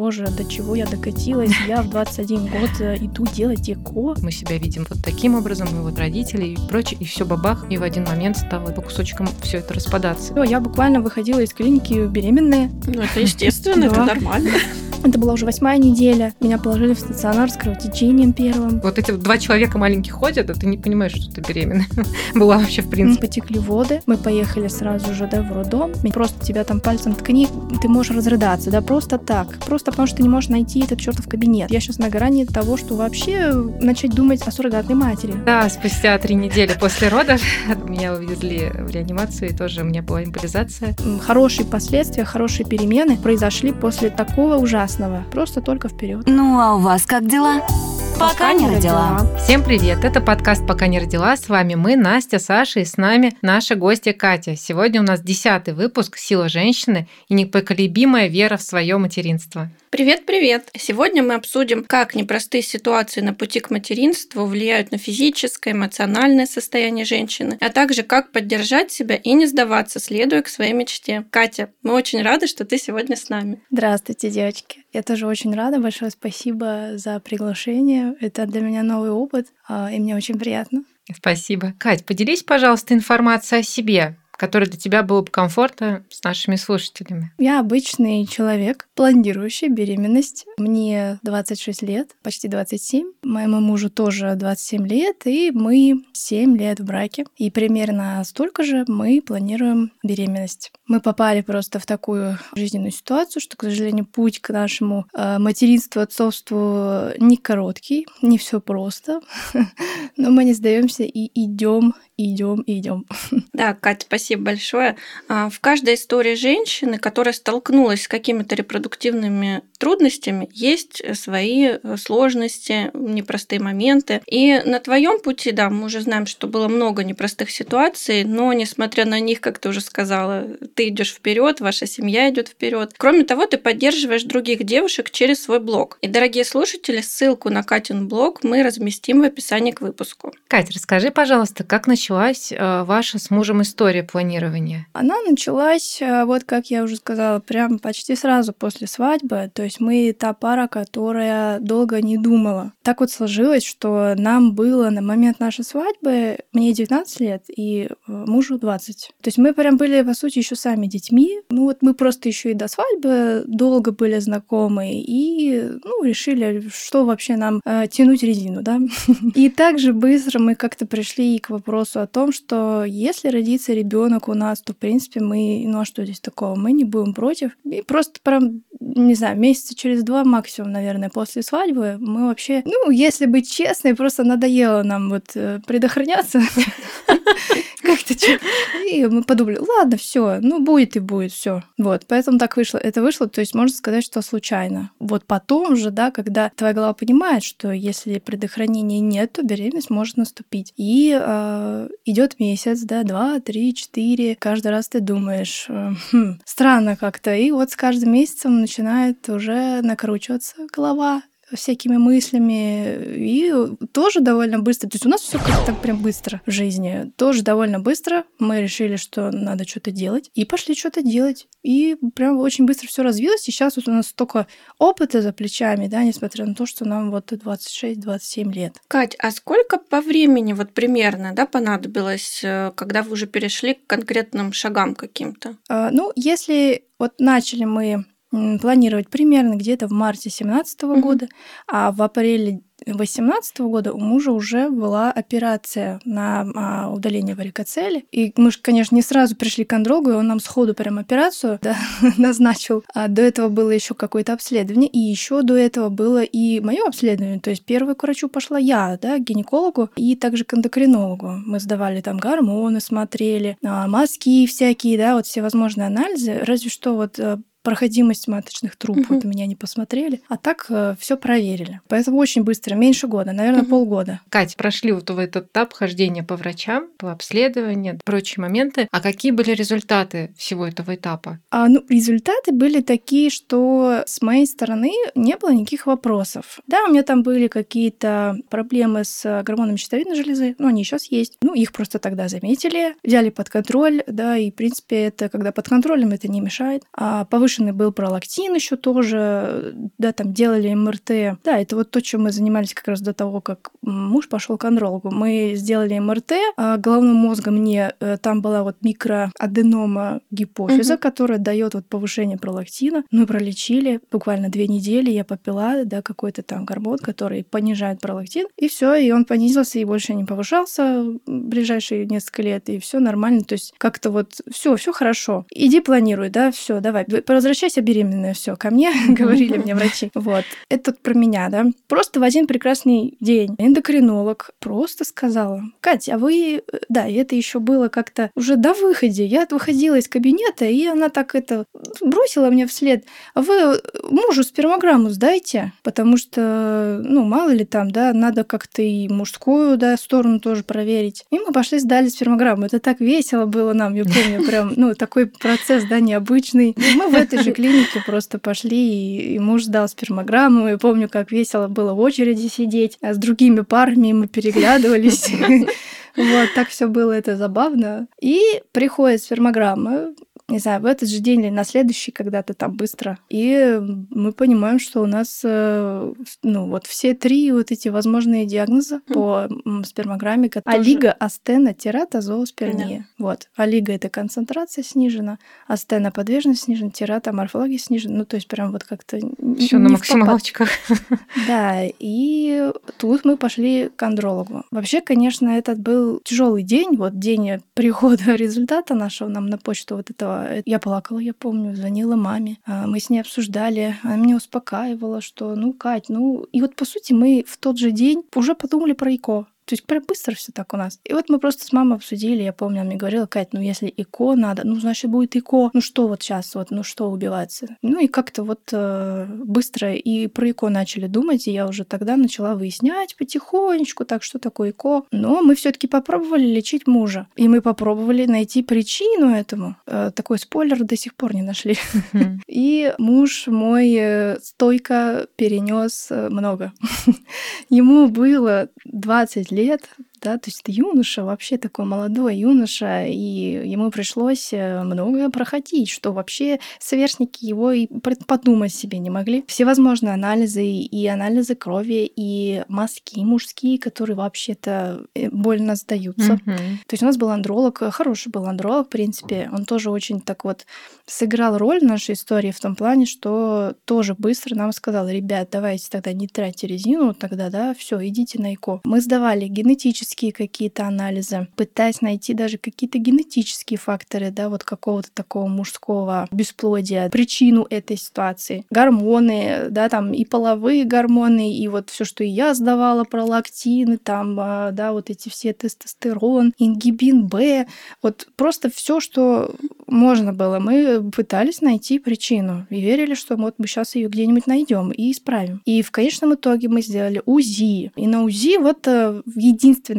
Боже, до чего я докатилась? Я в 21 год э, иду делать ЭКО. Мы себя видим вот таким образом, мы вот родители и прочее, и все бабах, и в один момент стало по кусочкам все это распадаться. Я буквально выходила из клиники беременная. Ну, это естественно, это нормально. Это была уже восьмая неделя. Меня положили в стационар с кровотечением первым. Вот эти два человека маленьких ходят, а ты не понимаешь, что ты беременна. Была вообще в принципе. Потекли воды. Мы поехали сразу же да, в роддом. Просто тебя там пальцем ткни, ты можешь разрыдаться, да, просто так. Просто потому что ты не можешь найти этот чертов кабинет. Я сейчас на грани того, что вообще начать думать о суррогатной матери. Да, спустя три недели после родов меня увезли в реанимацию, и тоже у меня была импровизация. Хорошие последствия, хорошие перемены произошли после такого ужасного ужасного. Просто только вперед. Ну а у вас как дела? Пока, Пока не родила. родила. Всем привет! Это подкаст «Пока не родила». С вами мы, Настя, Саша и с нами наша гостья Катя. Сегодня у нас десятый выпуск «Сила женщины» и непоколебимая вера в свое материнство. Привет-привет! Сегодня мы обсудим, как непростые ситуации на пути к материнству влияют на физическое, эмоциональное состояние женщины, а также как поддержать себя и не сдаваться, следуя к своей мечте. Катя, мы очень рады, что ты сегодня с нами. Здравствуйте, девочки! Я тоже очень рада. Большое спасибо за приглашение. Это для меня новый опыт, а, и мне очень приятно. Спасибо. Кать, поделись, пожалуйста, информацией о себе который для тебя было бы комфортно с нашими слушателями? Я обычный человек, планирующий беременность. Мне 26 лет, почти 27. Моему мужу тоже 27 лет, и мы 7 лет в браке. И примерно столько же мы планируем беременность. Мы попали просто в такую жизненную ситуацию, что, к сожалению, путь к нашему э, материнству, отцовству не короткий, не все просто. Но мы не сдаемся и идем, идем, идем. Да, Катя, спасибо спасибо большое. А, в каждой истории женщины, которая столкнулась с какими-то репродуктивными трудностями, есть свои сложности, непростые моменты. И на твоем пути, да, мы уже знаем, что было много непростых ситуаций, но несмотря на них, как ты уже сказала, ты идешь вперед, ваша семья идет вперед. Кроме того, ты поддерживаешь других девушек через свой блог. И, дорогие слушатели, ссылку на Катин блог мы разместим в описании к выпуску. Катя, расскажи, пожалуйста, как началась э, ваша с мужем история планирования? Она началась, э, вот как я уже сказала, прям почти сразу после свадьбы. То есть мы та пара, которая долго не думала. Так вот сложилось, что нам было на момент нашей свадьбы, мне 19 лет и э, мужу 20. То есть мы прям были, по сути, еще сами детьми. Ну вот мы просто еще и до свадьбы долго были знакомы и ну, решили, что вообще нам э, тянуть резину, да. И также быстро мы как-то пришли к вопросу о том, что если родится ребенок у нас, то, в принципе, мы, ну а что здесь такого, мы не будем против. И просто прям, не знаю, месяца через два максимум, наверное, после свадьбы мы вообще, ну, если быть честной, просто надоело нам вот э, предохраняться. Как-то И мы подумали, ладно, все, ну будет и будет, все. Вот, поэтому так вышло. Это вышло, то есть можно сказать, что случайно. Вот потом же, да, когда твоя голова понимает, что если предохранения нет, то беременность может наступить. И э, идет месяц, да, два, три, четыре. Каждый раз ты думаешь, э, хм, странно как-то. И вот с каждым месяцем начинает уже накручиваться голова всякими мыслями. И тоже довольно быстро. То есть у нас все как-то так прям быстро в жизни. Тоже довольно быстро мы решили, что надо что-то делать. И пошли что-то делать. И прям очень быстро все развилось. И сейчас вот у нас столько опыта за плечами, да, несмотря на то, что нам вот 26-27 лет. Кать, а сколько по времени вот примерно, да, понадобилось, э, когда вы уже перешли к конкретным шагам каким-то? А, ну, если вот начали мы планировать примерно где-то в марте 2017 mm-hmm. года, а в апреле 2018 года у мужа уже была операция на а, удаление варикоцели. И мы же, конечно, не сразу пришли к андрологу, и он нам сходу прям операцию да, назначил. А до этого было еще какое-то обследование, и еще до этого было и мое обследование. То есть первой к врачу пошла я, да, к гинекологу и также к эндокринологу. Мы сдавали там гормоны, смотрели, а, мазки всякие, да, вот все возможные анализы. Разве что вот э, проходимость маточных труб. Угу. Вот меня не посмотрели. А так э, все проверили. Поэтому очень быстро, меньше года, наверное, угу. полгода. Катя, прошли вот в этот этап хождения по врачам, по обследованию, прочие моменты. А какие были результаты всего этого этапа? А, ну, результаты были такие, что с моей стороны не было никаких вопросов. Да, у меня там были какие-то проблемы с гормонами щитовидной железы, но они сейчас есть. Ну, их просто тогда заметили, взяли под контроль, да, и, в принципе, это, когда под контролем, это не мешает. А повышенная повышенный был пролактин еще тоже, да, там делали МРТ. Да, это вот то, чем мы занимались как раз до того, как муж пошел к андрологу. Мы сделали МРТ а головного мозга мне, э, там была вот микроаденома гипофиза, угу. которая дает вот повышение пролактина. Мы пролечили буквально две недели, я попила, да, какой-то там гормон, который понижает пролактин, и все, и он понизился и больше не повышался в ближайшие несколько лет, и все нормально. То есть как-то вот все, все хорошо. Иди планируй, да, все, давай, возвращайся беременная, все, ко мне, говорили мне врачи. Вот. Это про меня, да. Просто в один прекрасный день эндокринолог просто сказала, Катя, а вы... Да, и это еще было как-то уже до выхода. Я выходила из кабинета, и она так это бросила мне вслед. А вы мужу спермограмму сдайте, потому что, ну, мало ли там, да, надо как-то и мужскую, да, сторону тоже проверить. И мы пошли сдали спермограмму. Это так весело было нам, я помню, прям, ну, такой процесс, да, необычный. Мы в этой же клинике просто пошли, и, и муж сдал спермограмму. Я помню, как весело было в очереди сидеть, а с другими парами мы переглядывались. Вот, так все было, это забавно. И приходит спермограмма, не знаю, в этот же день или на следующий когда-то там быстро. И мы понимаем, что у нас, э, ну, вот все три вот эти возможные диагноза по спермограмме. Алига, астена, тирата, зооспермия. Вот. Алига — это концентрация снижена, астена — подвижность снижена, тирата — морфология снижена. Ну, то есть прям вот как-то... Еще на максималочках. Да, и тут мы пошли к андрологу. Вообще, конечно, этот был тяжелый день, вот день прихода результата нашего нам на почту вот этого я плакала, я помню, звонила маме. А, мы с ней обсуждали. Она меня успокаивала, что, ну, Кать, ну... И вот, по сути, мы в тот же день уже подумали про ИКО. То есть прям быстро все так у нас. И вот мы просто с мамой обсудили, я помню, она мне говорила, Кать, ну если ИКО надо, ну значит будет ИКО. Ну что вот сейчас, вот, ну что убиваться? Ну и как-то вот э, быстро и про ИКО начали думать, и я уже тогда начала выяснять потихонечку, так что такое ИКО. Но мы все таки попробовали лечить мужа. И мы попробовали найти причину этому. Э, такой спойлер до сих пор не нашли. И муж мой э, стойко перенес э, много. Ему было 20 лет лет да, то есть это юноша, вообще такой молодой юноша, и ему пришлось э, многое проходить, что вообще сверстники его и подумать себе не могли. Всевозможные анализы, и анализы крови, и мазки мужские, которые вообще-то э, больно сдаются. Mm-hmm. То есть у нас был андролог, э, хороший был андролог, в принципе, он тоже очень так вот сыграл роль в нашей истории в том плане, что тоже быстро нам сказал, ребят, давайте тогда не тратьте резину, тогда, да, все, идите на ЭКО. Мы сдавали генетические генетические какие-то анализы, пытаясь найти даже какие-то генетические факторы, да, вот какого-то такого мужского бесплодия, причину этой ситуации. Гормоны, да, там и половые гормоны, и вот все, что я сдавала, пролактины, там, а, да, вот эти все тестостерон, ингибин Б, вот просто все, что можно было. Мы пытались найти причину и верили, что вот мы сейчас ее где-нибудь найдем и исправим. И в конечном итоге мы сделали УЗИ. И на УЗИ вот э,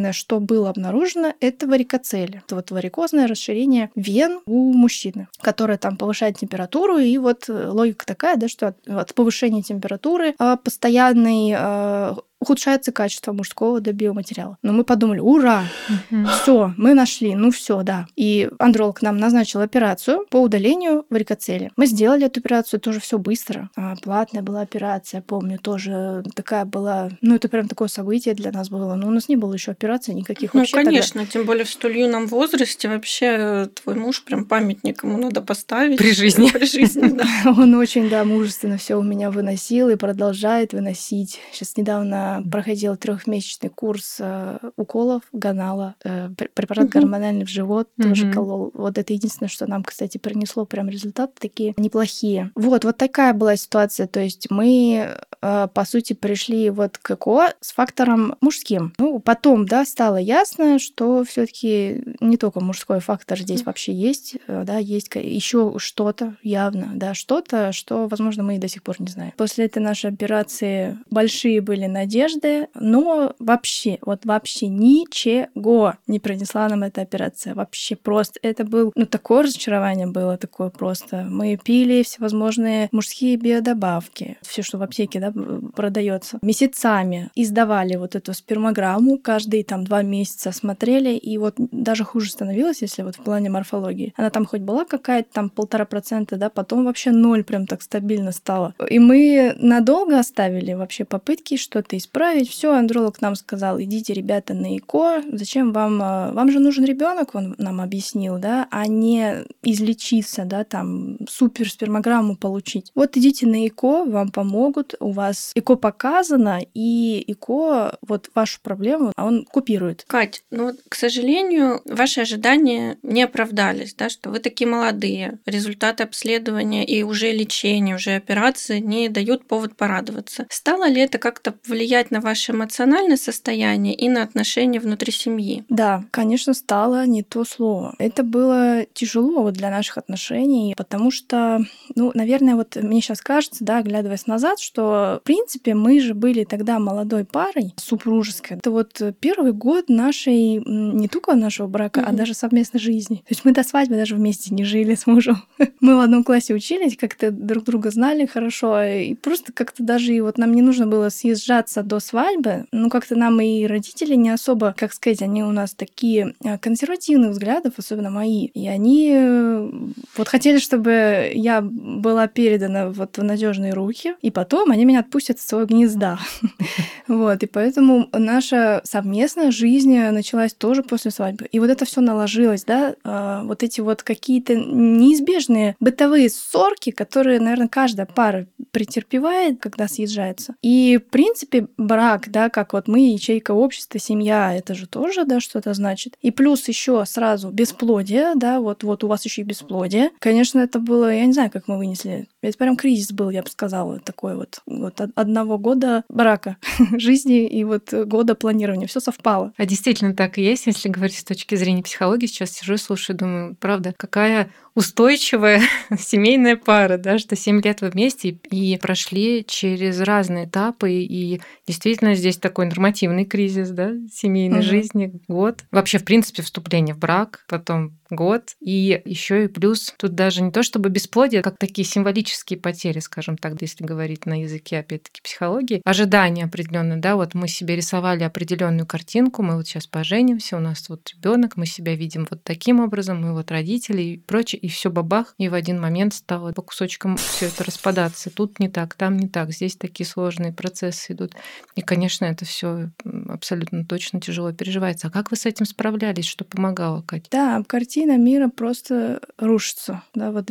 единственное что было обнаружено, это варикоцели. Это вот варикозное расширение вен у мужчины, которое там повышает температуру. И вот э, логика такая, да, что от, от повышения температуры а, постоянный а, ухудшается качество мужского до биоматериала. Но мы подумали, ура, угу. все, мы нашли, ну все, да. И андролог нам назначил операцию по удалению варикоцели. Мы сделали эту операцию, тоже все быстро. А, платная была операция, помню, тоже такая была, ну это прям такое событие для нас было. Но у нас не было еще операций никаких ну, вообще. Ну, конечно, тогда. тем более в столь юном возрасте вообще э, твой муж прям памятник ему надо поставить. При жизни. При жизни, да. Он очень, да, мужественно все у меня выносил и продолжает выносить. Сейчас недавно проходила трехмесячный курс э, уколов, гонала, э, препарат угу. гормональный в живот угу. тоже колол. Вот это единственное, что нам, кстати, принесло прям результаты такие неплохие. Вот, вот такая была ситуация. То есть мы, э, по сути, пришли вот к ЭКО с фактором мужским. Ну, потом, да, стало ясно, что все таки не только мужской фактор здесь вообще есть, да, есть еще что-то явно, да, что-то, что, возможно, мы и до сих пор не знаем. После этой нашей операции большие были надежды, надежды, но вообще, вот вообще ничего не принесла нам эта операция. Вообще просто. Это был, ну, такое разочарование было такое просто. Мы пили всевозможные мужские биодобавки. Все, что в аптеке, да, да, продается месяцами. Издавали вот эту спермограмму, каждые там два месяца смотрели, и вот даже хуже становилось, если вот в плане морфологии. Она там хоть была какая-то там полтора процента, да, потом вообще ноль прям так стабильно стало. И мы надолго оставили вообще попытки что-то исправить. Все, андролог нам сказал, идите, ребята, на ЭКО, зачем вам, а, вам же нужен ребенок, он нам объяснил, да, а не излечиться, да, там супер спермограмму получить. Вот идите на ЭКО, вам помогут, у вас ЭКО показано, и ЭКО вот вашу проблему, а он купирует. Кать, ну, к сожалению, ваши ожидания не оправдались, да, что вы такие молодые, результаты обследования и уже лечения, уже операции не дают повод порадоваться. Стало ли это как-то влиять на ваше эмоциональное состояние и на отношения внутри семьи? Да, конечно, стало не то слово. Это было тяжело вот для наших отношений, потому что, ну, наверное, вот мне сейчас кажется, да, оглядываясь назад, что, в принципе, мы же были тогда молодой парой, супружеской. Это вот первый год нашей, не только нашего брака, mm-hmm. а даже совместной жизни. То есть мы до свадьбы даже вместе не жили с мужем. мы в одном классе учились, как-то друг друга знали хорошо, и просто как-то даже и вот нам не нужно было съезжаться до свадьбы. Ну, как-то нам и родители не особо, как сказать, они у нас такие а, консервативных взглядов, особенно мои. И они э, вот хотели, чтобы я была передана вот в надежные руки, и потом они меня отпустят из своего гнезда. Вот, и поэтому наша совместная жизнь началась тоже после свадьбы. И вот это все наложилось, да, а, вот эти вот какие-то неизбежные бытовые ссорки, которые, наверное, каждая пара претерпевает, когда съезжается. И, в принципе, брак, да, как вот мы, ячейка общества, семья, это же тоже, да, что-то значит. И плюс еще сразу бесплодие, да, вот, вот у вас еще и бесплодие. Конечно, это было, я не знаю, как мы вынесли. Это прям кризис был, я бы сказала, такой вот, вот одного года брака, жизни и вот года планирования. Все совпало. А действительно так и есть, если говорить с точки зрения психологии. Сейчас сижу и слушаю, думаю, правда, какая устойчивая семейная пара, да, что 7 лет вы вместе и прошли через разные этапы, и действительно здесь такой нормативный кризис, да, семейной угу. жизни, год. Вообще, в принципе, вступление в брак, потом год. И еще и плюс тут даже не то чтобы бесплодие, как такие символические потери, скажем так, если говорить на языке, опять-таки, психологии. Ожидания определенные, да, вот мы себе рисовали определенную картинку, мы вот сейчас поженимся, у нас вот ребенок, мы себя видим вот таким образом, мы вот родители и прочее, и все бабах, и в один момент стало по кусочкам все это распадаться. Тут не так, там не так, здесь такие сложные процессы идут. И, конечно, это все абсолютно точно тяжело переживается. А как вы с этим справлялись? Что помогало, Катя? Да, картина картина мира просто рушится, да, вот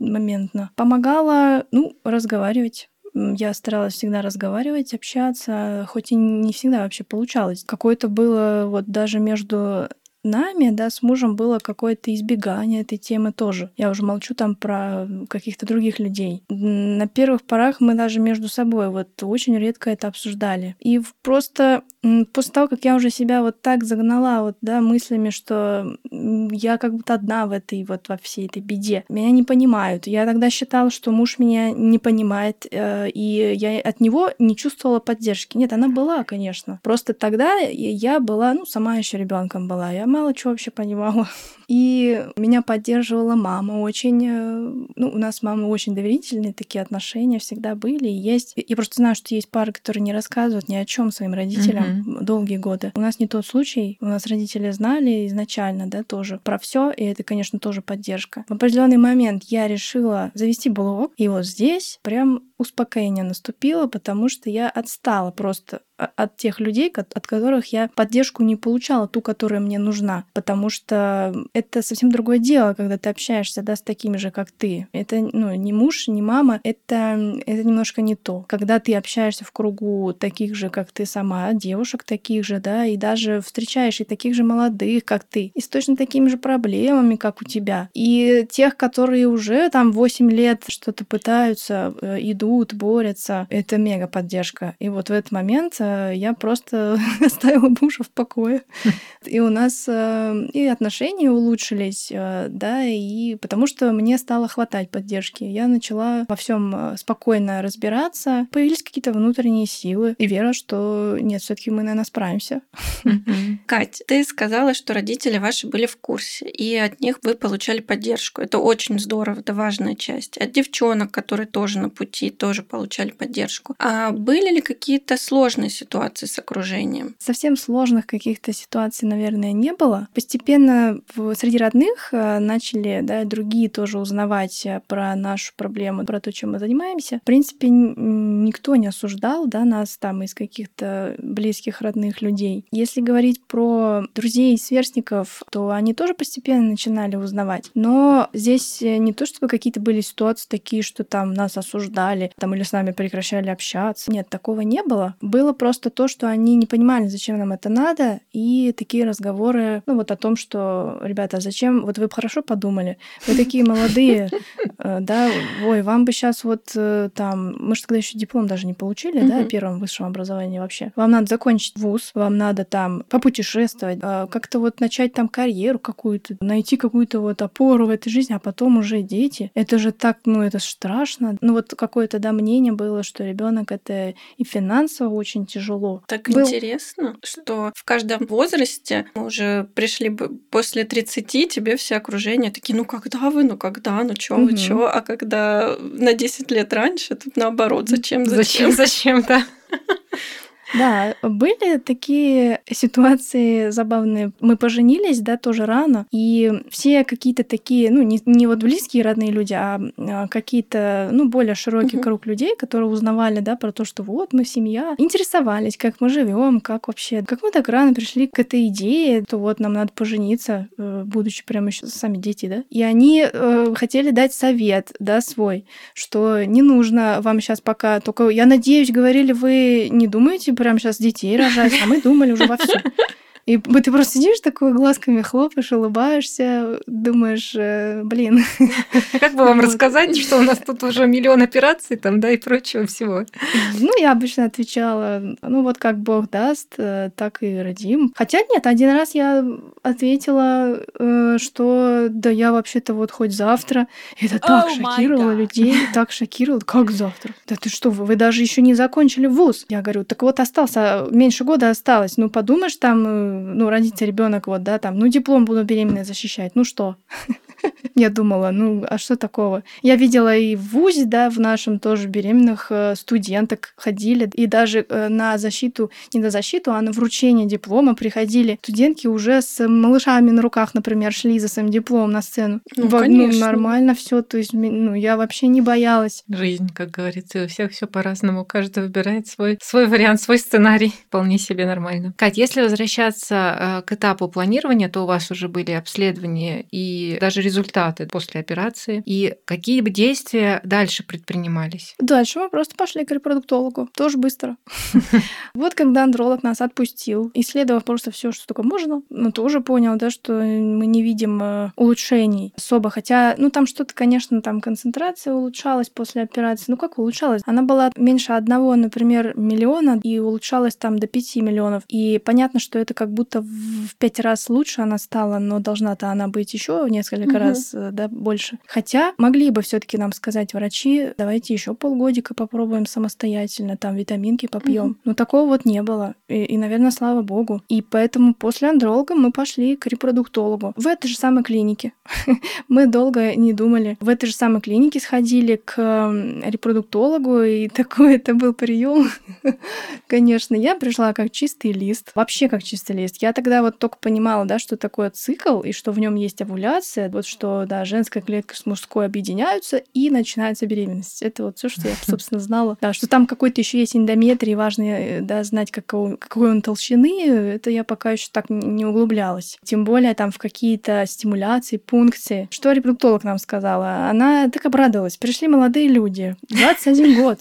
моментно. Помогала, ну, разговаривать, я старалась всегда разговаривать, общаться, хоть и не всегда вообще получалось. Какое-то было вот даже между нами, да, с мужем было какое-то избегание этой темы тоже. Я уже молчу там про каких-то других людей. На первых порах мы даже между собой вот очень редко это обсуждали. И просто после того, как я уже себя вот так загнала вот, да, мыслями, что я как будто одна в этой вот во всей этой беде, меня не понимают. Я тогда считала, что муж меня не понимает, э, и я от него не чувствовала поддержки. Нет, она была, конечно. Просто тогда я была, ну, сама еще ребенком была. Я мало чего вообще понимала. И меня поддерживала мама очень. Э, ну, у нас с мамой очень доверительные такие отношения всегда были и есть. Я просто знаю, что есть пары, которые не рассказывают ни о чем своим родителям mm-hmm. долгие годы. У нас не тот случай. У нас родители знали изначально, да, тоже про все, и это, конечно, тоже поддержка. В определенный момент я решила завести блог, и вот здесь прям успокоение наступило, потому что я отстала просто от тех людей, от которых я поддержку не получала, ту, которая мне нужна. Потому что это совсем другое дело, когда ты общаешься да, с такими же, как ты. Это ну, не муж, не мама, это, это немножко не то. Когда ты общаешься в кругу таких же, как ты сама, девушек таких же, да, и даже встречаешь и таких же молодых, как ты, и с точно такими же проблемами, как у тебя. И тех, которые уже там 8 лет что-то пытаются, э, идут, борются, это мега поддержка. И вот в этот момент э, я просто оставила мужа в покое. И у нас э, и отношения улучшились, э, да, и потому что мне стало хватать поддержки. Я начала во всем спокойно разбираться. Появились какие-то внутренние силы и вера, что нет, все-таки мы, наверное, справимся. Кать, ты сказала, что родители ваши были в курсе, и от них вы получали поддержку. Это очень здорово, это важная часть. От девчонок, которые тоже на пути, тоже получали поддержку. А были ли какие-то сложные ситуации с окружением? Совсем сложных каких-то ситуаций, наверное, не было. Постепенно среди родных э, начали да, другие тоже узнавать э, про нашу проблему, про то, чем мы занимаемся. В принципе, никто не осуждал да, нас там из каких-то близких родных людей. Если говорить про друзей и сверстников, то они тоже постепенно начинали узнавать. Но здесь э, не то, чтобы какие-то были ситуации такие, что там нас осуждали, там или с нами прекращали общаться. Нет, такого не было. Было просто то, что они не понимали, зачем нам это надо, и такие разговоры, ну вот о том, что, ребята, а зачем, вот вы хорошо подумали, вы такие молодые, э, да, ой, вам бы сейчас вот э, там, мы же тогда еще диплом даже не получили, да, первом высшем образовании вообще. Вам надо закончить вуз, вам надо там попутешествовать, а, как-то вот начать там карьеру какую-то, найти какую-то вот опору в этой жизни, а потом уже дети. Это же так, ну это страшно. Ну вот какое-то, да, мнение было, что ребенок это и финансово очень тяжело. Так Был... интересно, что в каждом возрасте мы уже пришли бы после 30, тебе все окружение такие, ну когда вы, ну когда, ну чё, угу. вы чё, а когда на 10 лет раньше, тут наоборот, зачем, зачем, зачем, да. Да, были такие ситуации забавные. Мы поженились, да, тоже рано, и все какие-то такие, ну, не, не вот близкие родные люди, а, а какие-то, ну, более широкий uh-huh. круг людей, которые узнавали, да, про то, что вот мы семья, интересовались, как мы живем, как вообще, как мы так рано пришли к этой идее, то вот нам надо пожениться, э, будучи прямо еще сами дети, да. И они э, хотели дать совет, да, свой, что не нужно вам сейчас пока, только я надеюсь, говорили, вы не думаете прям сейчас детей рожать, а мы думали уже вовсю. И ты просто сидишь такой, глазками хлопаешь, улыбаешься, думаешь, э, блин. Как бы вам рассказать, что у нас тут уже миллион операций там, да, и прочего всего? Ну, я обычно отвечала, ну вот как Бог даст, э, так и родим. Хотя нет, один раз я ответила, э, что да я вообще-то вот хоть завтра. Это так oh шокировало людей, так шокировало. Как завтра? Да ты что, вы, вы даже еще не закончили вуз. Я говорю, так вот остался, меньше года осталось. Ну, подумаешь, там ну, родится ребенок, вот, да, там, ну, диплом буду беременной защищать, ну что? Я думала, ну, а что такого? Я видела и в ВУЗе, да, в нашем тоже беременных э, студенток ходили, и даже э, на защиту, не на защиту, а на вручение диплома приходили студентки уже с малышами на руках, например, шли за своим дипломом на сцену. Ну, Во, ну нормально все, то есть, ну, я вообще не боялась. Жизнь, как говорится, у всех все по-разному, каждый выбирает свой, свой вариант, свой сценарий, вполне себе нормально. Кать, если возвращаться э, к этапу планирования, то у вас уже были обследования и даже результаты после операции? И какие бы действия дальше предпринимались? Дальше мы просто пошли к репродуктологу. Тоже быстро. Вот когда андролог нас отпустил, исследовав просто все, что только можно, ну, тоже понял, да, что мы не видим э, улучшений особо. Хотя, ну, там что-то, конечно, там концентрация улучшалась после операции. Ну, как улучшалась? Она была меньше одного, например, миллиона, и улучшалась там до 5 миллионов. И понятно, что это как будто в пять раз лучше она стала, но должна-то она быть еще несколько раз э, да, больше. Хотя могли бы все-таки нам сказать врачи, давайте еще полгодика попробуем самостоятельно, там витаминки попьем. Угу. Но такого вот не было. И, и, наверное, слава богу. И поэтому после андролога мы пошли к репродуктологу в этой же самой клинике. мы долго не думали. В этой же самой клинике сходили к репродуктологу, и такой это был прием. Конечно, я пришла как чистый лист. Вообще как чистый лист. Я тогда вот только понимала, да, что такое цикл, и что в нем есть овуляция, вот что, да, женская клетка с мужской объединяются, и начинается беременность. Это вот все, что я, собственно, знала. Да, что там какой-то еще есть эндометрий, важно, э, да, знать, какого, какой он толщины, это я пока еще так не углублялась. Тем более там в какие-то стимуляции, пункции. Что репродуктолог нам сказала? Она так обрадовалась. Пришли молодые люди, 21 год.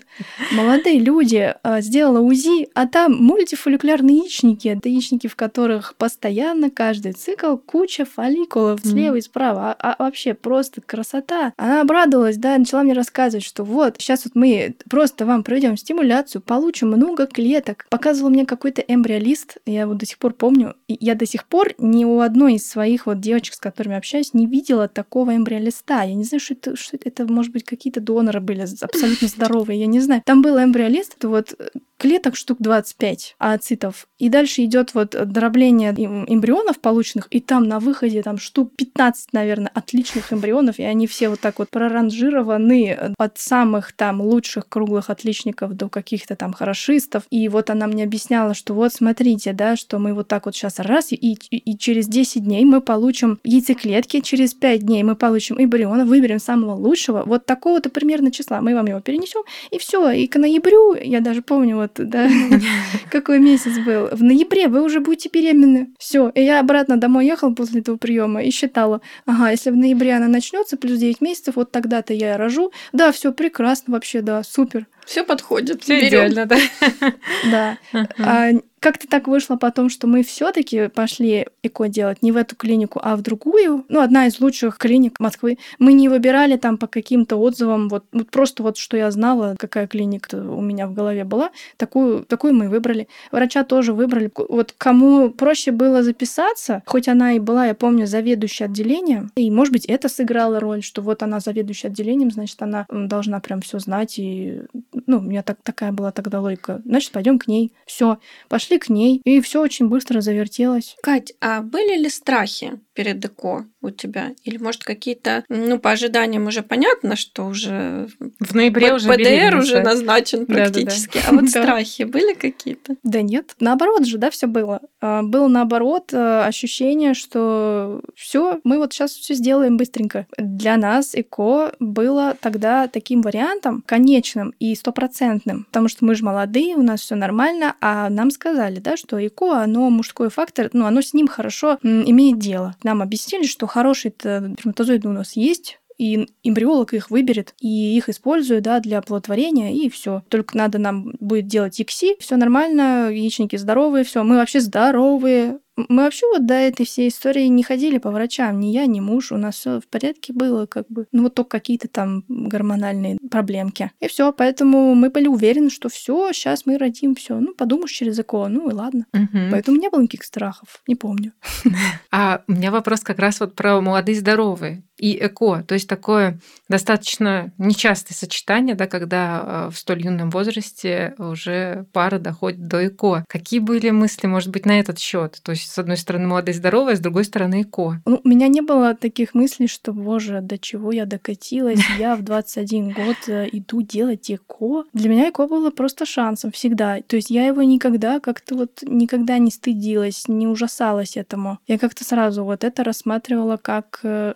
Молодые люди, а, сделала УЗИ, а там мультифолликулярные яичники. Это яичники, в которых постоянно каждый цикл куча фолликулов слева и справа. А, вообще просто красота. Она обрадовалась, да, начала мне рассказывать, что вот, сейчас вот мы просто вам проведем стимуляцию, получим много клеток. Показывала мне какой-то эмбриолист, я вот до сих пор помню, я до сих пор ни у одной из своих вот девочек, с которыми общаюсь, не видела такого эмбриолиста. Я не знаю, что это, что это, это может быть, какие-то доноры были абсолютно здоровые, я не знаю. Там был эмбриолист, это вот клеток штук 25 ооцитов. И дальше идет вот дробление эмбрионов полученных, и там на выходе там штук 15, наверное, отличных эмбрионов, и они все вот так вот проранжированы от самых там лучших круглых отличников до каких-то там хорошистов. И вот она мне объясняла, что вот смотрите, да, что мы вот так вот сейчас раз, и, и, и через 10 дней мы получим яйцеклетки, через 5 дней мы получим эмбриона, выберем самого лучшего, вот такого-то примерно числа, мы вам его перенесем, и все. И к ноябрю, я даже помню, вот, да, какой месяц был, в ноябре вы уже будете беременны. Все. И я обратно домой ехала после этого приема и считала, ага, если в ноябре она начнется, плюс 9 месяцев, вот тогда-то я рожу. Да, все прекрасно вообще, да, супер. Все подходит. Все идеально, да. Да. А как-то так вышло потом, что мы все-таки пошли ЭКО делать не в эту клинику, а в другую. Ну, одна из лучших клиник Москвы. Мы не выбирали там по каким-то отзывам, вот, вот просто вот что я знала, какая клиника у меня в голове была, такую, такую мы выбрали. Врача тоже выбрали. Вот кому проще было записаться, хоть она и была, я помню, заведующей отделением, и, может быть, это сыграло роль, что вот она заведующая отделением, значит, она должна прям все знать, и, ну, у меня так, такая была тогда логика. Значит, пойдем к ней. Все, пошли пошли к ней, и все очень быстро завертелось. Кать, а были ли страхи перед ЭКО у тебя? Или, может, какие-то, ну, по ожиданиям уже понятно, что уже в ноябре уже ПДР уже назначен практически. Да, да, да. А вот страхи были какие-то? Да нет, наоборот же, да, все было. А, было наоборот э, ощущение, что все, мы вот сейчас все сделаем быстренько. Для нас ЭКО было тогда таким вариантом конечным и стопроцентным, потому что мы же молодые, у нас все нормально, а нам сказали, сказали, да, что ЭКО, оно мужской фактор, ну, оно с ним хорошо имеет дело. Нам объяснили, что хорошие сперматозоиды у нас есть, и эмбриолог их выберет и их использует да, для оплодотворения, и все. Только надо нам будет делать ИКСИ, все нормально, яичники здоровые, все, мы вообще здоровые, мы вообще вот до этой всей истории не ходили по врачам, ни я, ни муж, у нас все в порядке было, как бы, ну вот только какие-то там гормональные проблемки. И все, поэтому мы были уверены, что все, сейчас мы родим все. Ну, подумаешь через ЭКО, ну и ладно. Угу. Поэтому не было никаких страхов, не помню. А у меня вопрос как раз вот про молодые здоровые и ЭКО. То есть такое достаточно нечастое сочетание, да, когда а, в столь юном возрасте уже пара доходит до ЭКО. Какие были мысли, может быть, на этот счет? То есть, с одной стороны, молодая здоровая, с другой стороны, ЭКО. Ну, у меня не было таких мыслей, что, боже, до чего я докатилась, я в 21 год э, иду делать ЭКО. Для меня ЭКО было просто шансом всегда. То есть я его никогда как-то вот никогда не стыдилась, не ужасалась этому. Я как-то сразу вот это рассматривала как э,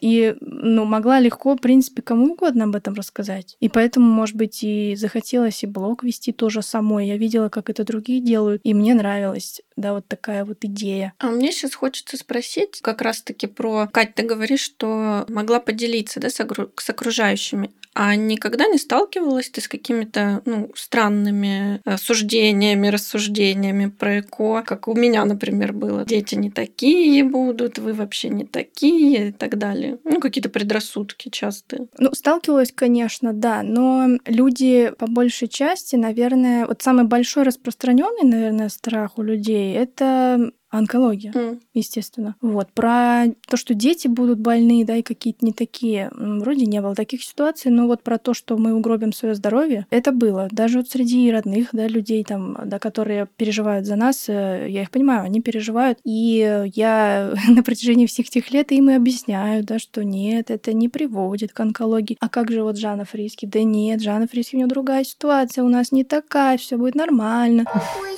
и, ну, могла легко, в принципе, кому угодно об этом рассказать. И поэтому, может быть, и захотелось и блог вести тоже самой. Я видела, как это другие делают, и мне нравилось, да, вот такая вот идея. А мне сейчас хочется спросить как раз-таки про... Кать, ты говоришь, что могла поделиться, да, с, огру... с окружающими. А никогда не сталкивалась ты с какими-то ну, странными э, суждениями, рассуждениями про ЭКО, как у меня, например, было. Дети не такие будут, вы вообще не такие и так далее. Ну, какие-то предрассудки частые. Ну, сталкивалась, конечно, да, но люди по большей части, наверное, вот самый большой распространенный, наверное, страх у людей это онкология, mm. естественно. Вот. Про то, что дети будут больны, да, и какие-то не такие, вроде не было таких ситуаций, но вот про то, что мы угробим свое здоровье, это было. Даже вот среди родных, да, людей там, да, которые переживают за нас, э, я их понимаю, они переживают, и я на протяжении всех этих лет им и объясняю, да, что нет, это не приводит к онкологии. А как же вот Жанна Фриски? Да нет, Жанна Фриски, у нее другая ситуация, у нас не такая, все будет нормально.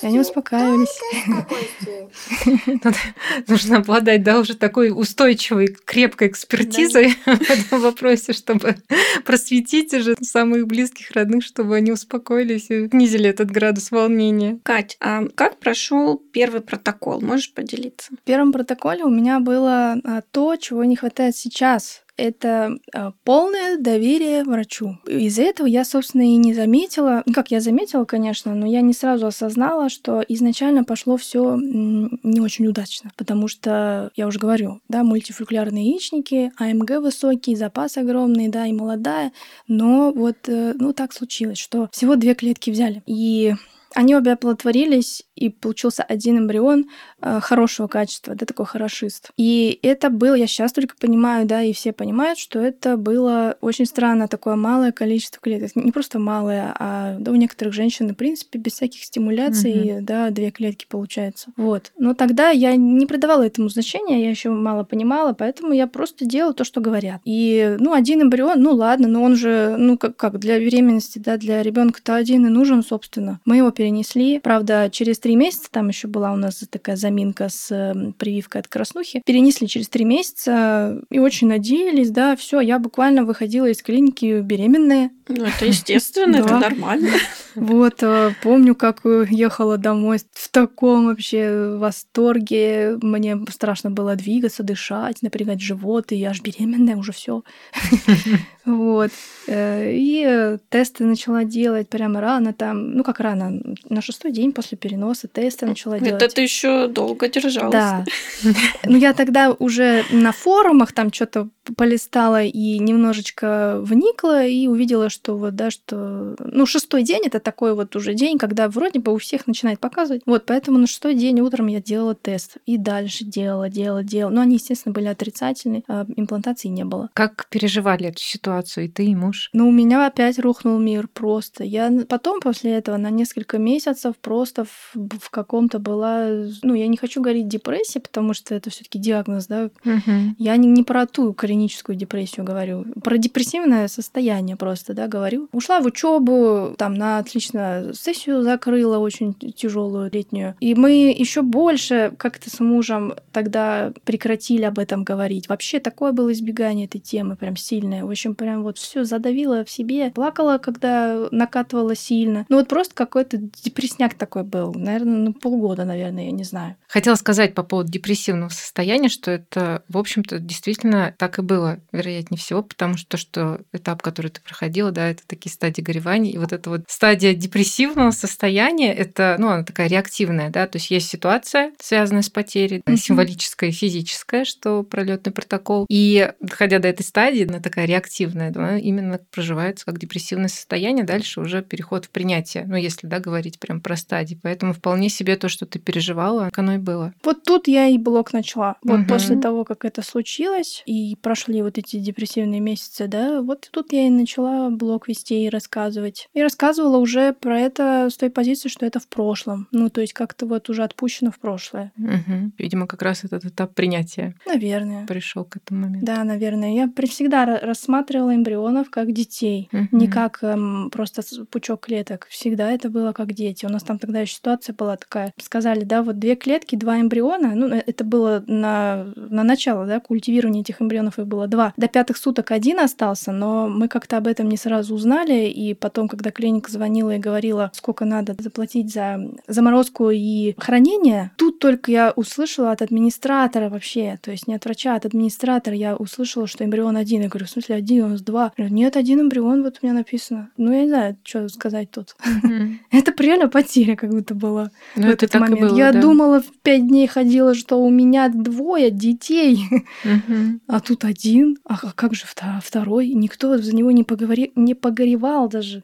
И они успокаивались. нужно обладать, да, уже такой устойчивой, крепкой экспертизой да. в этом вопросе, чтобы просветить уже самых близких, родных, чтобы они успокоились и снизили этот градус волнения. Кать, а как прошел первый протокол? Можешь поделиться? В первом протоколе у меня было а, то, чего не хватает сейчас это а, полное доверие врачу. Из-за этого я, собственно, и не заметила, ну как я заметила, конечно, но я не сразу осознала, что изначально пошло все не очень удачно, потому что, я уже говорю, да, мультифолькулярные яичники, АМГ высокий, запас огромный, да, и молодая, но вот, э, ну так случилось, что всего две клетки взяли. И Они обе оплодотворились, и получился один эмбрион э, хорошего качества, да, такой хорошист. И это было, я сейчас только понимаю, да, и все понимают, что это было очень странно, такое малое количество клеток. Не просто малое, а да, у некоторых женщин, в принципе, без всяких стимуляций, mm-hmm. да, две клетки получается. Вот. Но тогда я не придавала этому значения, я еще мало понимала, поэтому я просто делала то, что говорят. И, ну, один эмбрион, ну ладно, но он же, ну, как, как для беременности, да, для ребенка-то один и нужен, собственно. Мы его перенесли. Правда, через три месяца, там еще была у нас такая заминка с эм, прививкой от краснухи, перенесли через три месяца и очень надеялись, да, все, я буквально выходила из клиники беременная. Ну, это естественно, это нормально. Вот, э, помню, как ехала домой в таком вообще восторге. Мне страшно было двигаться, дышать, напрягать живот, и я аж беременная уже все. Вот. Э, и тесты начала делать прямо рано там, ну как рано, на шестой день после переноса тесты начала делать. Это ты еще долго держалась. Да. Ну я тогда уже на форумах там что-то полистала и немножечко вникла и увидела, что вот, да, что... Ну, шестой день — это такой вот уже день, когда вроде бы у всех начинает показывать. Вот, поэтому на шестой день утром я делала тест. И дальше делала, делала, делала. Но они, естественно, были отрицательные, а имплантации не было. Как переживали эту ситуацию и ты, и муж? Ну, у меня опять рухнул мир просто. Я потом после этого на несколько месяцев просто в, в каком-то была... Ну, я не хочу говорить депрессия, потому что это все таки диагноз, да. Угу. Я не, не про ту клиническую депрессию говорю, про депрессивное состояние просто, да, говорю. Ушла в учебу, там на отлично сессию закрыла очень тяжелую летнюю. И мы еще больше как-то с мужем тогда прекратили об этом говорить. Вообще такое было избегание этой темы прям сильное. В общем, прям вот все задавила в себе. Плакала, когда накатывала сильно. Ну вот просто какой-то депресняк такой был. Наверное, ну, полгода, наверное, я не знаю. Хотела сказать по поводу депрессивного состояния, что это, в общем-то, действительно так и было, вероятнее всего, потому что то, что этап, который ты проходила, да, это такие стадии горевания, и вот эта вот стадия депрессивного состояния, это, ну, она такая реактивная, да, то есть есть ситуация, связанная с потерей, mm-hmm. символическая и физическая, что пролетный протокол, и доходя до этой стадии, она такая реактивная, она именно проживается как депрессивное состояние, дальше уже переход в принятие, ну, если, да, говорить прям про стадии, поэтому вполне себе то, что ты переживала, оно и было. Вот тут я и блок начала. Вот угу. после того, как это случилось, и прошли вот эти депрессивные месяцы, да, вот тут я и начала блог вести и рассказывать. И рассказывала уже про это с той позиции, что это в прошлом. Ну, то есть как-то вот уже отпущено в прошлое. Угу. Видимо, как раз этот этап принятия. Наверное. Пришел к этому моменту. Да, наверное. Я всегда рассматривала эмбрионов как детей, угу. не как эм, просто пучок клеток. Всегда это было как дети. У нас там тогда еще ситуация была такая. Сказали, да, вот две клетки, два эмбриона. Ну, э, это было на, на начало, да, культивирования этих эмбрионов их было два. До пятых суток один остался, но мы как-то об этом не сразу узнали, и потом, когда клиника звонила и говорила, сколько надо заплатить за заморозку и хранение, тут только я услышала от администратора вообще, то есть не от врача, а от администратора, я услышала, что эмбрион один. Я говорю, в смысле один, нас два. Говорю, Нет, один эмбрион, вот у меня написано. Ну, я не знаю, что сказать тут. Это реально потеря как будто была ну, в этот момент. Я думала, в пять дней ходила, что у меня двое детей, а тут один. А как же второй? Никто за него не погоревал даже.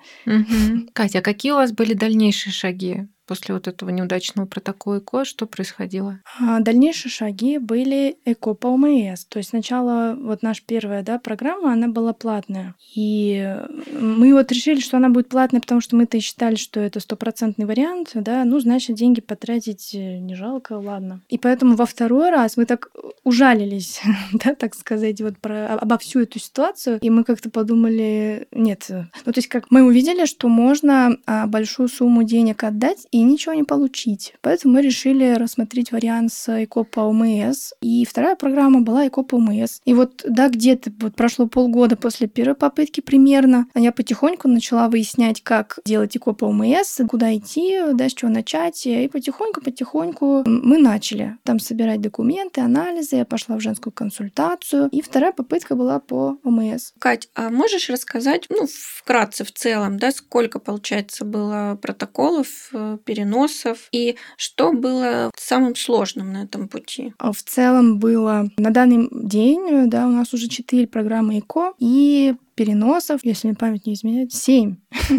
Катя, а какие у вас были дальнейшие шаги? После вот этого неудачного протокола ЭКО, что происходило? А, дальнейшие шаги были ЭКО по ОМС. То есть сначала вот наша первая да, программа, она была платная. И мы вот решили, что она будет платная, потому что мы-то считали, что это стопроцентный вариант, да, ну, значит, деньги потратить э, не жалко, ладно. И поэтому во второй раз мы так ужалились, да, так сказать, вот про, обо всю эту ситуацию, и мы как-то подумали, нет, ну, то есть как мы увидели, что можно а, большую сумму денег отдать, и ничего не получить. Поэтому мы решили рассмотреть вариант с ЭКОПа УМС. И вторая программа была ЭКОПа УМС. И вот, да, где-то вот прошло полгода после первой попытки примерно, я потихоньку начала выяснять, как делать ЭКОПа УМС, куда идти, да, с чего начать. И потихоньку-потихоньку мы начали там собирать документы, анализы. Я пошла в женскую консультацию. И вторая попытка была по ОМС. Кать, а можешь рассказать, ну, вкратце в целом, да, сколько, получается, было протоколов э, переносов и что было самым сложным на этом пути? А в целом было на данный день, да, у нас уже четыре программы ЭКО и переносов, если мне память не изменяет, семь.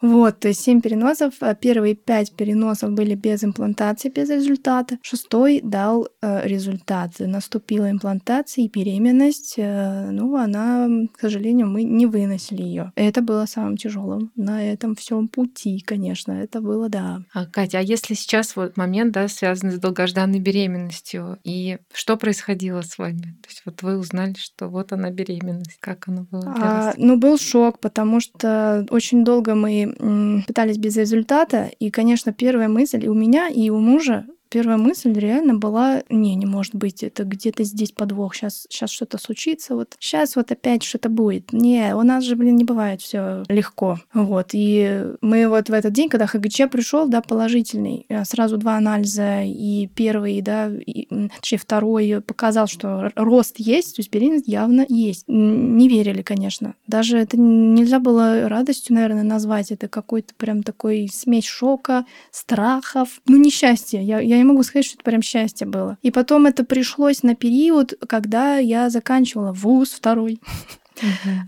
Вот, то есть 7 переносов. А первые 5 переносов были без имплантации, без результата. Шестой дал э, результат. Наступила имплантация и беременность. Э, ну, она, к сожалению, мы не выносили ее. Это было самым тяжелым на этом всем пути, конечно. Это было, да. А, Катя, а если сейчас вот момент, да, связанный с долгожданной беременностью, и что происходило с вами? То есть вот вы узнали, что вот она беременность. Как она была А, вас? ну, был шок, потому что очень долго мы пытались без результата. И, конечно, первая мысль и у меня, и у мужа Первая мысль реально была, не, не может быть, это где-то здесь подвох, сейчас, сейчас что-то случится, вот сейчас вот опять что-то будет. Не, у нас же, блин, не бывает все легко. Вот, и мы вот в этот день, когда ХГЧ пришел, да, положительный, э, сразу два анализа, и первый, да, и, точнее, второй показал, что рост есть, то есть беременность явно есть. Не верили, конечно. Даже это нельзя было радостью, наверное, назвать. Это какой-то прям такой смесь шока, страхов, ну, несчастье. Я, я не могу сказать, что это прям счастье было. И потом это пришлось на период, когда я заканчивала вуз второй.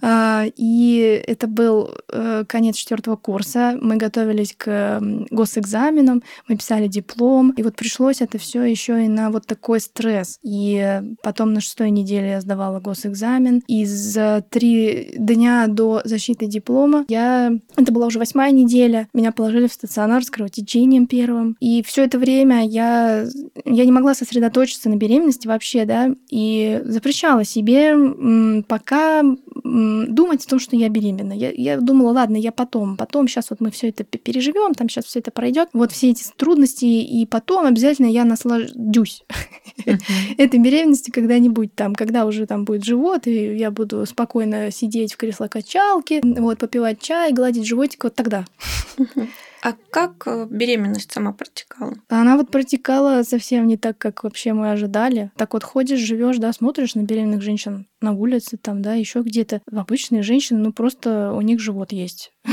А, И это был э, конец четвертого курса. Мы готовились к госэкзаменам, мы писали диплом. И вот пришлось это все еще и на вот такой стресс. И потом на шестой неделе я сдавала госэкзамен. И за три дня до защиты диплома я... Это была уже восьмая неделя. Меня положили в стационар с кровотечением первым. И все это время я, я не могла сосредоточиться на беременности вообще, да, и запрещала себе пока думать о том, что я беременна. Я, я думала, ладно, я потом, потом, сейчас вот мы все это пе- переживем, там сейчас все это пройдет, вот все эти трудности, и потом обязательно я наслаждусь этой беременности когда-нибудь там, когда уже там будет живот, и я буду спокойно сидеть в кресло-качалке, вот, попивать чай, гладить животик, вот тогда. А как э, беременность сама протекала? Она вот протекала совсем не так, как вообще мы ожидали. Так вот ходишь, живешь, да, смотришь на беременных женщин на улице, там, да, еще где-то. Обычные женщины, ну просто у них живот есть.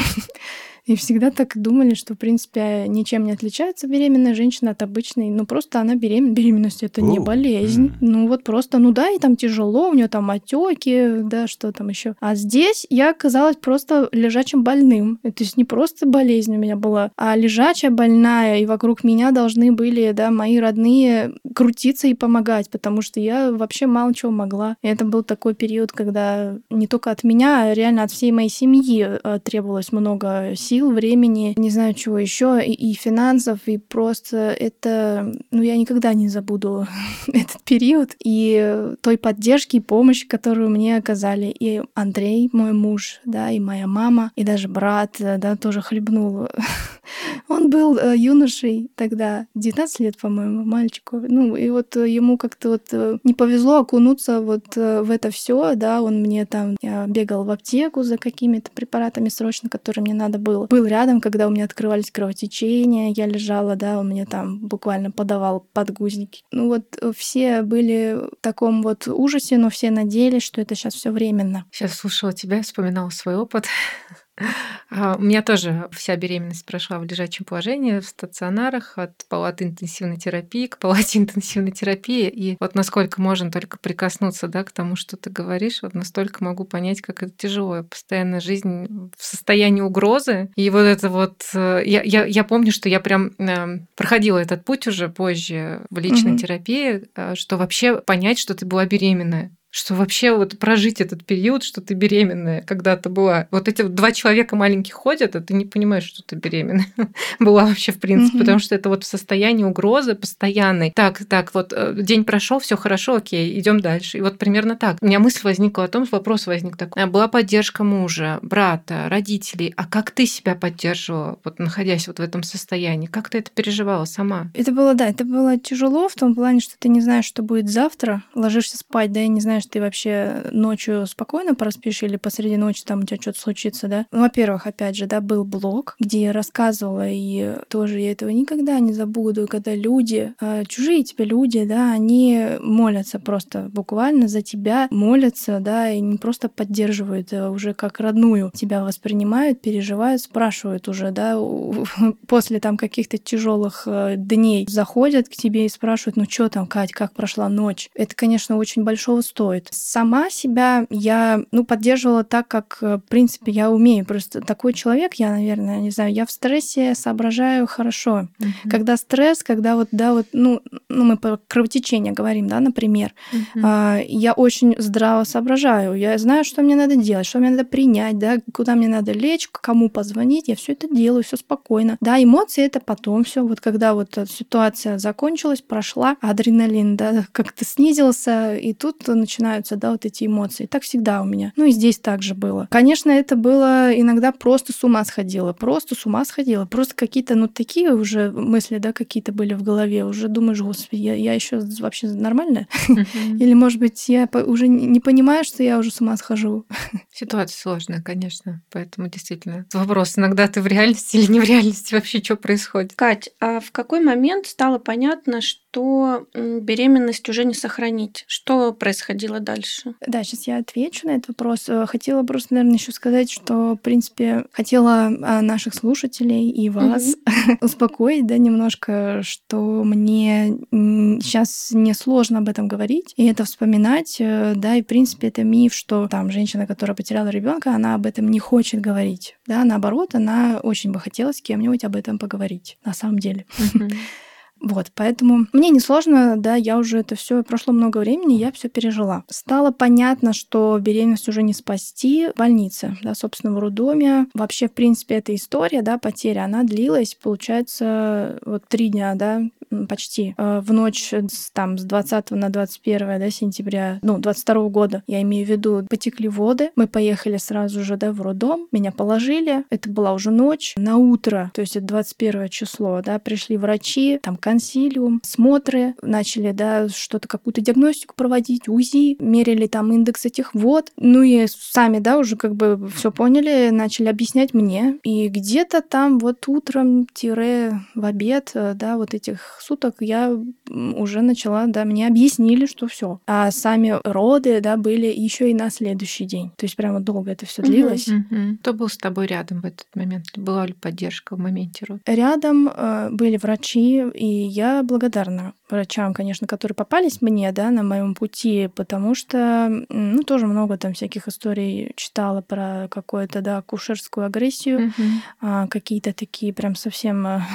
И всегда так думали, что, в принципе, ничем не отличается беременная женщина от обычной. Ну, просто она беременна. Беременность это не болезнь. м. Ну, вот просто, ну да, и там тяжело, у нее там отеки, да, что там еще. А здесь я оказалась просто лежачим больным. То есть не просто болезнь у меня была, а лежачая больная, и вокруг меня должны были, да, мои родные крутиться и помогать, потому что я вообще мало чего могла. И это был такой период, когда не только от меня, а реально от всей моей семьи э, требовалось много сил, времени, не знаю чего еще, и, и финансов, и просто это, ну, я никогда не забуду этот период и той поддержки и помощи, которую мне оказали и Андрей, мой муж, да, и моя мама, и даже брат, э, да, тоже хлебнул. Он был э, юношей тогда, 19 лет, по-моему, мальчику. Ну, и вот э, ему как-то вот э, не повезло окунуться вот в это все, да, он мне там, я бегал в аптеку за какими-то препаратами срочно, которые мне надо было. Был рядом, когда у меня открывались кровотечения, я лежала, да, он мне там буквально подавал подгузники. Ну вот все были в таком вот ужасе, но все надеялись, что это сейчас все временно. Сейчас слушала тебя, вспоминала свой опыт. А, У меня тоже вся беременность прошла в лежачем положении, в стационарах, от палаты интенсивной терапии к палате интенсивной терапии. И вот насколько можно только прикоснуться да, к тому, что ты говоришь, вот настолько могу понять, как это тяжело. Постоянно жизнь в состоянии угрозы. И вот это вот... э, Я, я, я помню, что я прям э, проходила этот путь уже позже в личной Мгм. терапии, э, что вообще понять, что ты была беременная что вообще вот прожить этот период, что ты беременная когда-то была. Вот эти два человека маленьких ходят, а ты не понимаешь, что ты беременная была вообще в принципе, Мгм. потому что это вот в состоянии угрозы постоянной. Так, так, вот э, день прошел, все хорошо, окей, идем дальше. И вот примерно так. У меня мысль возникла о том, вопрос возник такой. Была поддержка мужа, брата, родителей. А как ты себя поддерживала, вот находясь вот в этом состоянии? Как ты это переживала сама? Это было, да, это было тяжело в том плане, что ты не знаешь, что будет завтра, ложишься спать, да, и не знаешь, ты вообще ночью спокойно проспишь или посреди ночи там у тебя что-то случится, да. Ну, во-первых, опять же, да, был блог, где я рассказывала, и тоже я этого никогда не забуду, когда люди, э, чужие тебе люди, да, они молятся просто буквально за тебя, молятся, да, и не просто поддерживают, а уже как родную тебя воспринимают, переживают, спрашивают уже, да, после там каких-то тяжелых э, дней заходят к тебе и спрашивают, ну что там, Кать, как прошла ночь? Это, конечно, очень большого стоит. Происходит. Сама себя я, ну, поддерживала так, как, э, в принципе, я умею. Просто такой человек, я, наверное, не знаю, я в стрессе соображаю хорошо. Mm-hmm. Когда стресс, когда вот, да, вот, ну, ну мы про кровотечение говорим, да, например, mm-hmm. я очень здраво соображаю. Я знаю, что мне надо делать, что мне надо принять, да, куда мне надо лечь, кому позвонить. Я все это делаю, все спокойно. Да, эмоции это потом все. Вот когда вот ситуация закончилась, прошла, адреналин, да, как-то снизился, и тут начинаются, да, вот эти эмоции. Так всегда у меня. Ну и здесь также было. Конечно, это было иногда просто с ума сходило, просто с ума сходило, просто какие-то, ну, такие уже мысли, да, какие-то были в голове, уже думаешь, господи, я, я еще вообще нормальная? Или, может быть, я уже не понимаю, что я уже с ума схожу? Ситуация сложная, конечно, поэтому действительно вопрос, иногда ты в реальности или не в реальности, вообще что происходит? Кать, а в какой момент стало понятно, что беременность уже не сохранить? Что происходило дальше? Да, сейчас я отвечу на этот вопрос. Э, хотела просто, наверное, еще сказать, что, в принципе, хотела а, наших слушателей и вас угу. успокоить, да, немножко, что мне сейчас не сложно об этом говорить и это вспоминать, э, да, и, в принципе, это миф, что там женщина, которая потеряла ребенка, она об этом не хочет говорить, да, наоборот, она очень бы хотела с кем-нибудь об этом поговорить, на самом деле. Вот, поэтому мне несложно, да, я уже это все прошло много времени, я все пережила. Стало понятно, что беременность уже не спасти в больнице, да, собственно, в роддоме. Вообще, в принципе, эта история, да, потеря, она длилась, получается, вот три дня, да, почти э, в ночь с, там с 20 на 21 да, сентября, ну, 22 года, я имею в виду, потекли воды, мы поехали сразу же, да, в роддом, меня положили, это была уже ночь, на утро, то есть это 21 число, да, пришли врачи, там консилиум, смотры, начали, да, что-то, какую-то диагностику проводить, УЗИ, мерили там индекс этих вод, ну и сами, да, уже как бы все поняли, начали объяснять мне, и где-то там вот утром-в обед, э, да, вот этих суток я уже начала, да, мне объяснили, что все. А сами роды, да, были еще и на следующий день. То есть прямо долго это все длилось. Кто был с тобой рядом в этот момент? Была ли поддержка в моменте рода? Рядом э, были врачи, и я благодарна врачам, конечно, которые попались мне, да, на моем пути, потому что, ну, тоже много там всяких историй читала про какую-то, да, акушерскую агрессию, uh-huh. а, какие-то такие прям совсем а,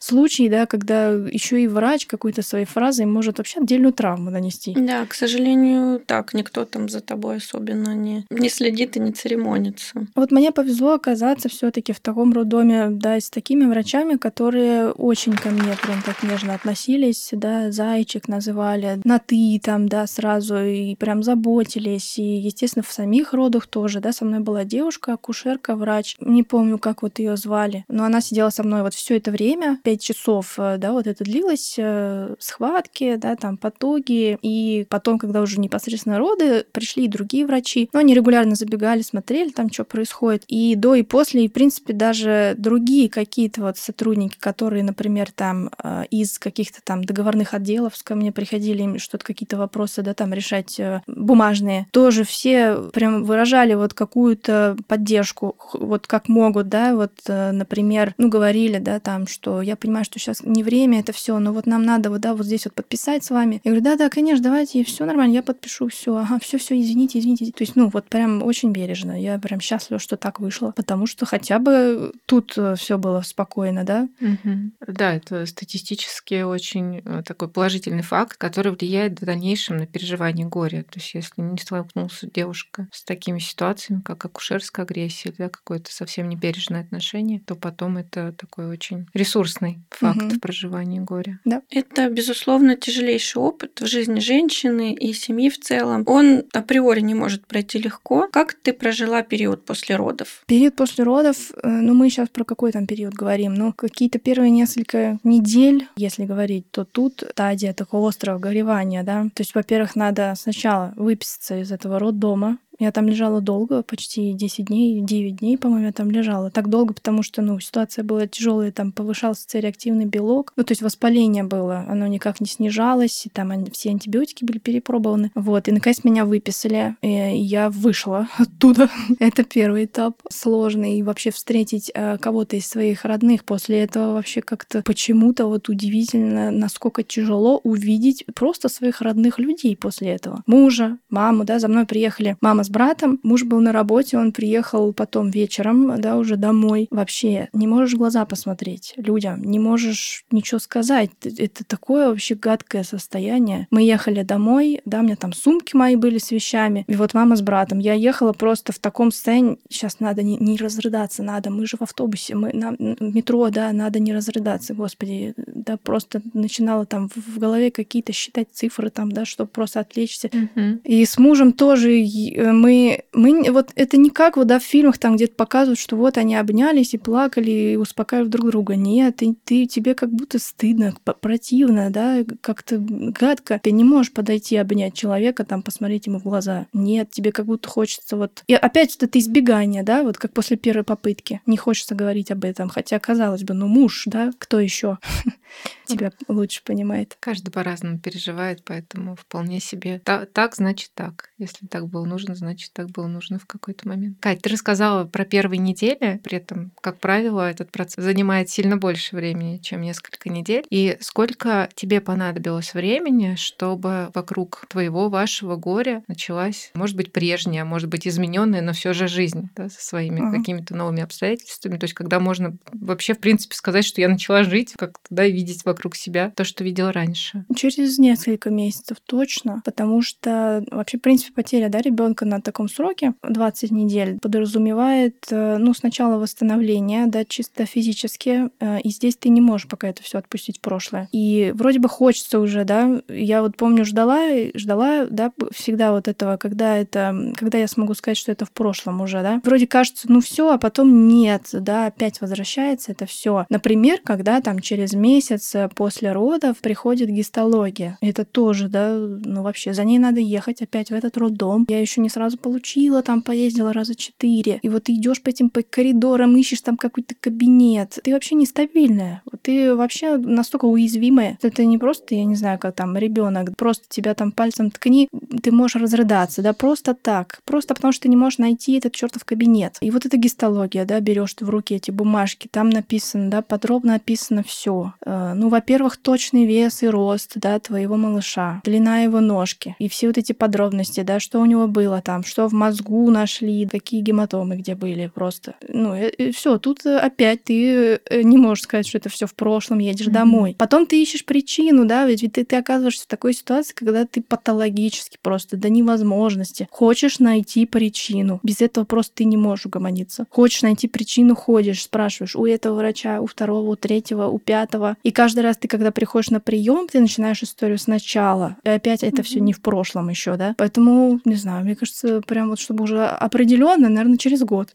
случаи, да, когда еще и врач какой-то своей фразой может вообще отдельную травму нанести. Да, к сожалению, так, никто там за тобой особенно не, не следит и не церемонится. Вот мне повезло оказаться все таки в таком роддоме, да, с такими врачами, которые очень ко мне прям так нежно относились, да, зайчик называли, на ты там, да, сразу, и прям заботились, и, естественно, в самих родах тоже, да, со мной была девушка, акушерка, врач, не помню, как вот ее звали, но она сидела со мной вот все это время, пять часов, э, да, вот это длилось, э, схватки, да, там, потуги, и потом, когда уже непосредственно роды, пришли и другие врачи, но они регулярно забегали, смотрели там, что происходит, и до и после, и, в принципе, даже другие какие-то вот сотрудники, которые, например, там, э, из каких-то там договорных отделов ко мне приходили что-то какие-то вопросы, да, там решать э, бумажные, тоже все прям выражали вот какую-то поддержку, вот как могут, да, вот, э, например, ну, говорили, да, там, что я понимаю, что сейчас не время это все, но вот нам надо вот, да, вот здесь вот подписать с вами. Я говорю, да-да, конечно, давайте, все нормально, я подпишу, все, ага, все, все, извините, извините. То есть, ну, вот прям очень бережно. Я прям счастлива, что так вышло, потому что хотя бы тут э, все было спокойно, да. Угу. Да, это статистически очень Э, такой положительный факт, который влияет в дальнейшем на переживание горя. То есть если не столкнулся девушка с такими ситуациями, как акушерская агрессия, да, какое-то совсем небережное отношение, то потом это такой очень ресурсный факт угу. в проживании горя. Да. Это, безусловно, тяжелейший опыт в жизни женщины и семьи в целом. Он априори не может пройти легко. Как ты прожила период после родов? Период после родов, э, ну мы сейчас про какой там период говорим? Ну, какие-то первые несколько недель, если говорить, то тут стадия такого острого горевания, да. То есть, во-первых, надо сначала выписаться из этого роддома, Я там лежала долго, почти 10 дней, 9 дней, по-моему, я там лежала. Так долго, потому что, ну, ситуация была тяжелая, там повышался цереактивный белок, ну, то есть воспаление было, оно никак не снижалось, и там все антибиотики были перепробованы. Вот, и наконец меня выписали, и я вышла оттуда. Это первый этап сложный, и вообще встретить э, кого-то из своих родных после этого вообще как-то почему-то вот удивительно, насколько тяжело увидеть просто своих родных людей после этого. Мужа, маму, да, за мной приехали мама с братом, муж был на работе, он приехал потом вечером, да, уже домой. Вообще не можешь в глаза посмотреть людям, не можешь ничего сказать. Это такое вообще гадкое состояние. Мы ехали домой, да, у меня там сумки мои были с вещами, и вот мама с братом. Я ехала просто в таком состоянии, сейчас надо не, не разрыдаться, надо, мы же в автобусе, мы на метро, да, надо не разрыдаться, господи, да, просто начинала там в голове какие-то считать цифры там, да, чтобы просто отвлечься. Мгм. И с мужем тоже э, мы, мы вот это не как вот да, в фильмах там где-то показывают, что вот они обнялись и плакали и успокаивали друг друга. Нет, ты, ты тебе как будто стыдно, противно, да, как-то гадко. Ты не можешь подойти обнять человека, там посмотреть ему в глаза. Нет, тебе как будто хочется вот... И опять вот это избегание, да, вот как после первой попытки. Не хочется говорить об этом, хотя казалось бы, ну муж, да, кто еще тебя лучше понимает. Каждый по-разному переживает, поэтому вполне себе. Та- так, значит так. Если так было нужно, значит так было нужно в какой-то момент. Кать, ты рассказала про первые недели, при этом, как правило, этот процесс занимает сильно больше времени, чем несколько недель. И сколько тебе понадобилось времени, чтобы вокруг твоего, вашего горя началась, может быть, прежняя, может быть, измененная, но все же жизнь да, со своими Ага. какими-то новыми обстоятельствами. То есть, когда можно вообще, в принципе, сказать, что я начала жить, как-то да, видеть вокруг себя то, что видела раньше. Через несколько месяцев точно, потому что вообще, в принципе, потеря да, ребенка на таком сроке, 20 недель, подразумевает, э, ну, сначала восстановление, да, чисто физически, э, и здесь ты не можешь пока это все отпустить в прошлое. И вроде бы хочется уже, да, я вот помню, ждала, ждала, да, всегда вот этого, когда это, когда я смогу сказать, что это в прошлом уже, да. Вроде кажется, ну все, а потом нет, да, опять возвращается это все. Например, когда там через месяц э, после родов приходит гистология. Это тоже, да, ну вообще, за ней надо ехать опять в этот роддом. Я еще не сразу получила, там поездила раза четыре. И вот ты идешь по этим по коридорам, ищешь там какой-то кабинет. Ты вообще нестабильная. Ты вообще настолько уязвимая. Это не просто, я не знаю, как там ребенок, просто тебя там пальцем ткни, ты можешь разрыдаться, да, просто так. Просто потому что ты не можешь найти этот чертов кабинет. И вот эта гистология, да, берешь ты в руки эти бумажки, там написано, да, подробно описано все. Ну, во-первых, точный вес и рост, да, твоего малыша, длина его ножки и все вот эти подробности, да, что у него было там, что в мозгу нашли, какие гематомы где были просто. Ну, все, тут э, опять ты э, не можешь сказать, что это все в прошлом, едешь Мгм. домой. Потом ты ищешь причину, да, ведь ведь ты, ты оказываешься в такой ситуации, когда ты патологически просто до невозможности хочешь найти причину. Без этого просто ты не можешь угомониться. Хочешь найти причину, ходишь, спрашиваешь у этого врача, у второго, у третьего, у пятого. И каждый раз ты, когда приходишь на прием, ты начинаешь историю сначала. И опять это все Мгм. не в прошлом еще, да. Поэтому, не знаю, мне кажется, прям вот чтобы уже определенно, наверное, через год.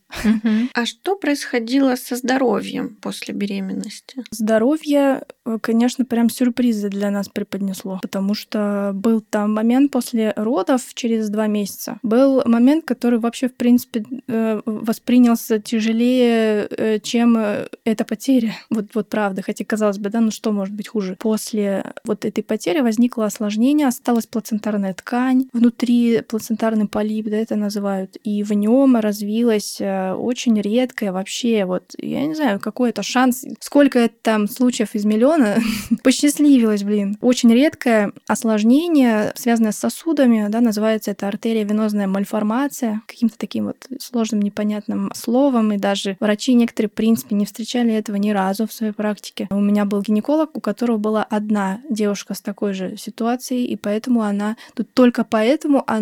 А что происходило со здоровьем после беременности? Здоровье, э, конечно, прям сюрпризы для нас преподнесло, потому что был там момент после родов через два месяца. Был момент, который вообще, в принципе, э, воспринялся тяжелее, э, чем эта потеря. Вот, вот правда. Хотя, казалось бы, да, ну что может быть хуже? После вот этой потери возникло осложнение, осталась плацентарная ткань, внутри плацентарный полип, да, это называют, и в нем развилась э, очень редкая вообще, вот, я не знаю, какой это шанс, сколько это там случаев из миллиона, посчастливилось, блин. Очень редкое осложнение, связанное с сосудами, да, называется это артерия венозная мальформация, каким-то таким вот сложным непонятным словом, и даже врачи некоторые, в принципе, не встречали этого ни разу в своей практике. У меня был гинеколог, у которого была одна девушка с такой же ситуацией, и поэтому она, тут только поэтому она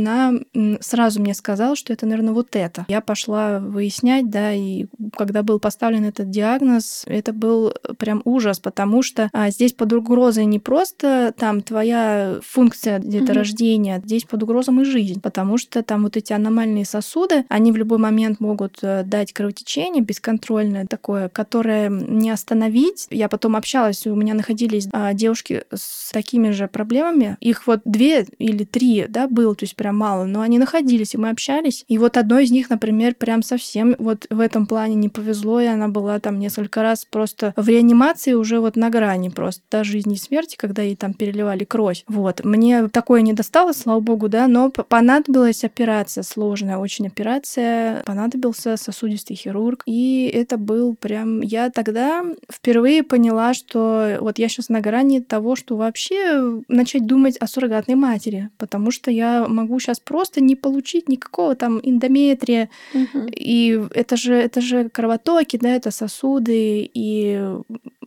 м, сразу мне сказала, что это, наверное, вот это. Я пошла выяснять, да, и когда был поставлен этот диагноз, это был прям ужас, потому что а, здесь под угрозой не просто там твоя функция деторождения, mm-hmm. здесь под угрозом и жизнь, потому что там вот эти аномальные сосуды, они в любой момент могут э, дать кровотечение бесконтрольное такое, которое не остановить. Я потом общалась, у меня находились а, девушки с такими же проблемами. Их вот две или три, да, было, то есть прям мало, но они находились, и мы общались. И вот одной из них, например, прям совсем вот в этом плане не повезло, и она была там несколько раз просто в реанимации уже вот на грани просто до жизни и смерти, когда ей там переливали кровь. Вот. Мне такое не досталось, слава богу, да, но понадобилась операция сложная, очень операция, понадобился сосудистый хирург, и это был прям... Я тогда впервые поняла, что вот я сейчас на грани того, что вообще начать думать о суррогатной матери, потому что я могу сейчас просто не получить никакого там эндометрия, угу. и это же, это же кровотоки, да, это сосуды, и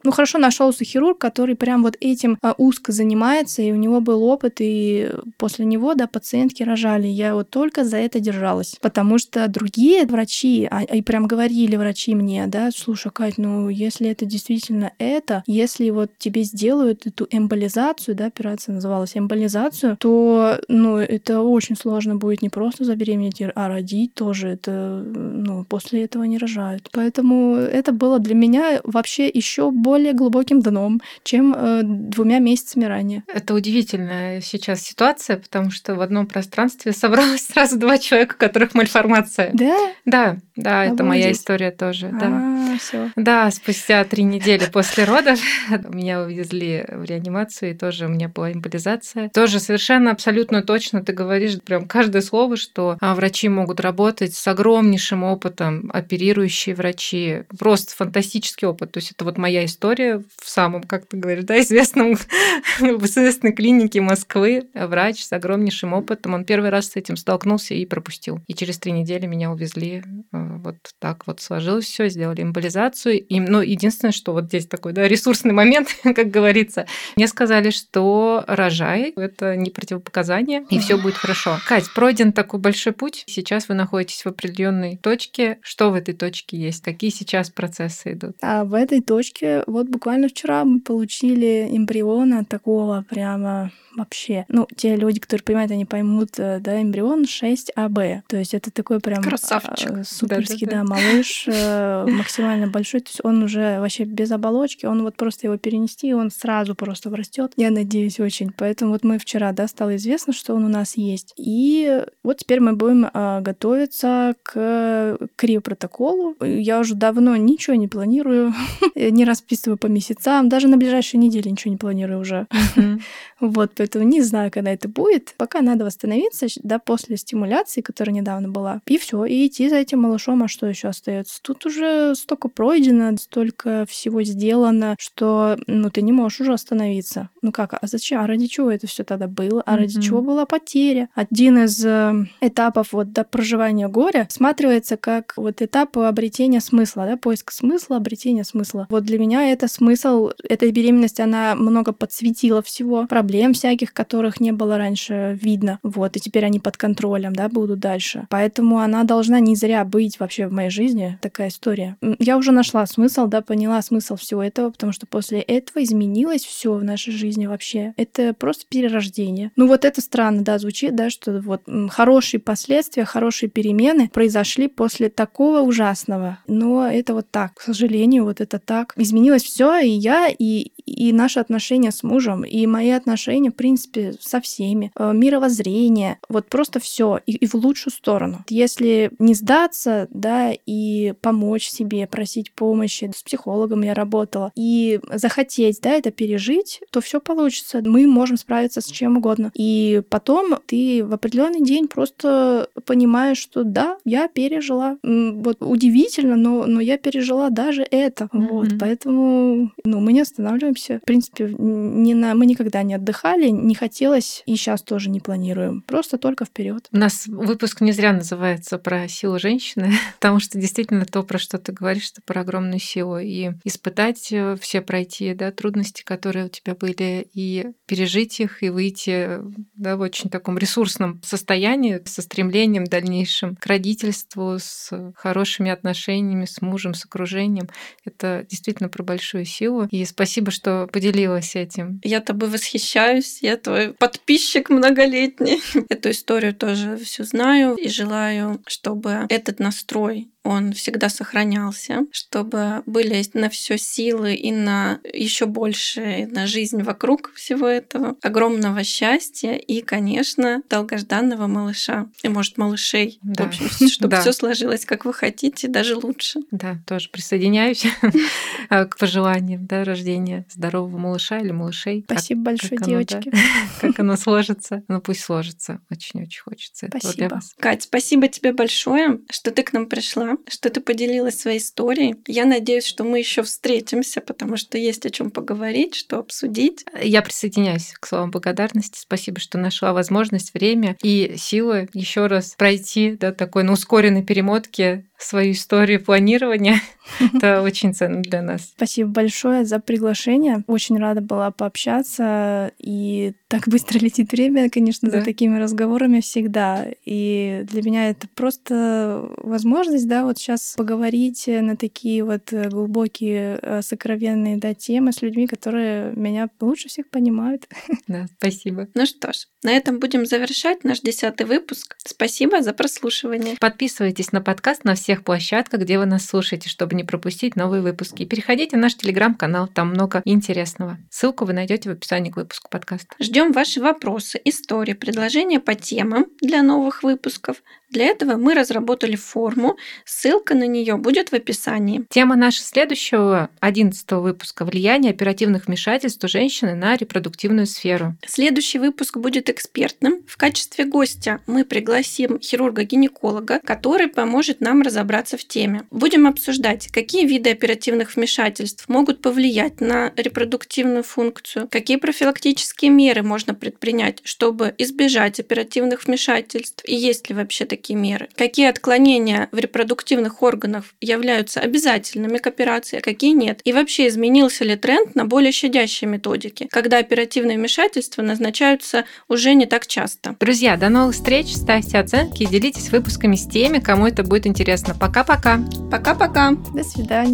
ну, хорошо нашелся хирург, который прям вот этим а, узко занимается, и у него был опыт, и после него, да, пациентки рожали. Я вот только за это держалась. Потому что другие врачи, а, и прям говорили врачи мне, да, слушай, Кать, ну, если это действительно это, если вот тебе сделают эту эмболизацию, да, операция называлась эмболизацию, то, ну, это очень сложно будет не просто забеременеть, а родить тоже. Это, ну, после этого не рожают. Поэтому это было для меня вообще еще больше более глубоким дном, чем э, двумя месяцами ранее. Это удивительная сейчас ситуация, потому что в одном пространстве собралось сразу два человека, у которых мальформация. Да? Да, да, Обалдеть. это моя история тоже. Да. А, все. Да, спустя три недели после родов меня увезли в реанимацию, и тоже у меня была эмболизация. Тоже совершенно абсолютно точно ты говоришь прям каждое слово, что а, врачи могут работать с огромнейшим опытом, оперирующие врачи. Просто фантастический опыт. То есть это вот моя история в самом, как ты говоришь, да, известном, в известной клинике Москвы. Врач с огромнейшим опытом. Он первый раз с этим столкнулся и пропустил. И через три недели меня увезли э, вот так вот сложилось все, сделали эмболизацию. И, ну, единственное, что вот здесь такой да, ресурсный момент, как говорится, мне сказали, что рожай, это не противопоказание, и все будет хорошо. Кать, пройден такой большой путь. Сейчас вы находитесь в определенной точке. Что в этой точке есть? Какие сейчас процессы идут? А в этой точке вот буквально вчера мы получили эмбриона такого прямо вообще. Ну, те люди, которые понимают, они поймут, э, да, эмбрион 6АБ. То есть это такой прям Красавчик. Э, суперский, да, да, да. малыш, э, максимально большой. То есть он уже вообще без оболочки, он вот просто его перенести, и он сразу просто растет. Я надеюсь очень. Поэтому вот мы вчера, да, стало известно, что он у нас есть. И вот теперь мы будем а, готовиться к криопротоколу. Я уже давно ничего не планирую, не расписываю по месяцам, даже на ближайшие недели ничего не планирую уже. Вот, поэтому не знаю, когда это будет. Пока надо восстановиться, да, после стимуляции, которая недавно была. И все, и идти за этим малышом, а что еще остается? Тут уже столько пройдено, столько всего сделано, что, ну, ты не можешь уже остановиться. Ну как, а зачем? А ради чего это все тогда было? А ради чего была потеря? Один из э, этапов вот до проживания горя сматривается как вот этап обретения смысла, да, поиск смысла, обретения смысла. Вот для меня это смысл, эта беременность, она много подсветила всего, проблем всяких, которых не было раньше видно. Вот, и теперь они под контролем, да, будут дальше. Поэтому она должна не зря быть вообще в моей жизни, такая история. Я уже нашла смысл, да, поняла смысл всего этого, потому что после этого изменилось все в нашей жизни вообще. Это просто перерождение. Ну вот это странно, да, звучит, да, что вот хорошие последствия, хорошие перемены произошли после такого ужасного. Но это вот так, к сожалению, вот это так. Изменилось все, и я, и, и наши отношения с мужем, и мои отношения, в принципе, со всеми, э, мировоззрение, вот просто все и, и в лучшую сторону. Если не сдаться, да, и помочь себе, просить помощи, с психологом я работала, и захотеть, да, это пережить, то все получится. Мы можем справиться с чем угодно. И потом ты в определенный день просто понимаешь, что да, я пережила. Вот удивительно, но, но я пережила даже это. Mm-hmm. Вот, поэтому, ну, мы не останавливаемся вернемся. В принципе, не на... мы никогда не отдыхали, не хотелось, и сейчас тоже не планируем. Просто только вперед. У нас выпуск не зря называется про силу женщины, потому что действительно то, про что ты говоришь, это про огромную силу. И испытать э, все пройти, да, трудности, которые у тебя были, и пережить их, и выйти да, в очень таком ресурсном состоянии, со стремлением дальнейшим к родительству, с хорошими отношениями с мужем, с окружением. Это действительно про большую силу. И спасибо, поделилась этим. Я тобой восхищаюсь, я твой подписчик многолетний. Эту историю тоже всю знаю и желаю, чтобы этот настрой он всегда сохранялся, чтобы были на все силы и на еще больше на жизнь вокруг всего этого, огромного счастья и, конечно, долгожданного малыша и, может, малышей. Да. В общем, чтобы да. все сложилось, как вы хотите, даже лучше. Да, тоже присоединяюсь к пожеланиям да, рождения здорового малыша или малышей. Спасибо как, большое, как девочки. Оно, да, как оно сложится. Ну, пусть сложится. Очень-очень хочется. Спасибо. Кать, спасибо тебе большое, что ты к нам пришла что ты поделилась своей историей. Я надеюсь, что мы еще встретимся, потому что есть о чем поговорить, что обсудить. Я присоединяюсь к словам благодарности. Спасибо, что нашла возможность, время и силы еще раз пройти до такой на ускоренной перемотке свою историю планирования. Это очень ценно для нас. Спасибо большое за приглашение. Очень рада была пообщаться. И так быстро летит время, конечно, да. за такими разговорами всегда. И для меня это просто возможность, да, вот сейчас поговорить на такие вот глубокие, э, сокровенные, да, темы с людьми, которые меня лучше всех понимают. Да, спасибо. Ну что ж, на этом будем завершать наш десятый выпуск. Спасибо за прослушивание. Подписывайтесь на подкаст на всех площадках, где вы нас слушаете, чтобы не пропустить новые выпуски. переходите в наш телеграм-канал, там много интересного. Ссылку вы найдете в описании к выпуску подкаста. Ждем ваши вопросы, истории, предложения по темам для новых выпусков. Для этого мы разработали форму, ссылка на нее будет в описании. Тема нашего следующего, 11 выпуска «Влияние оперативных вмешательств у женщины на репродуктивную сферу». Следующий выпуск будет экспертным. В качестве гостя мы пригласим хирурга-гинеколога, который поможет нам разобраться в теме. Будем обсуждать, какие виды оперативных вмешательств могут повлиять на репродуктивную функцию, какие профилактические меры можно предпринять, чтобы избежать оперативных вмешательств, и есть ли вообще такие такие меры? Какие отклонения в репродуктивных органах являются обязательными к операции, а какие нет? И вообще изменился ли тренд на более щадящие методики, когда оперативные вмешательства назначаются уже не так часто? Друзья, до новых встреч, ставьте оценки и делитесь выпусками с теми, кому это будет интересно. Пока-пока. Пока-пока. До свидания.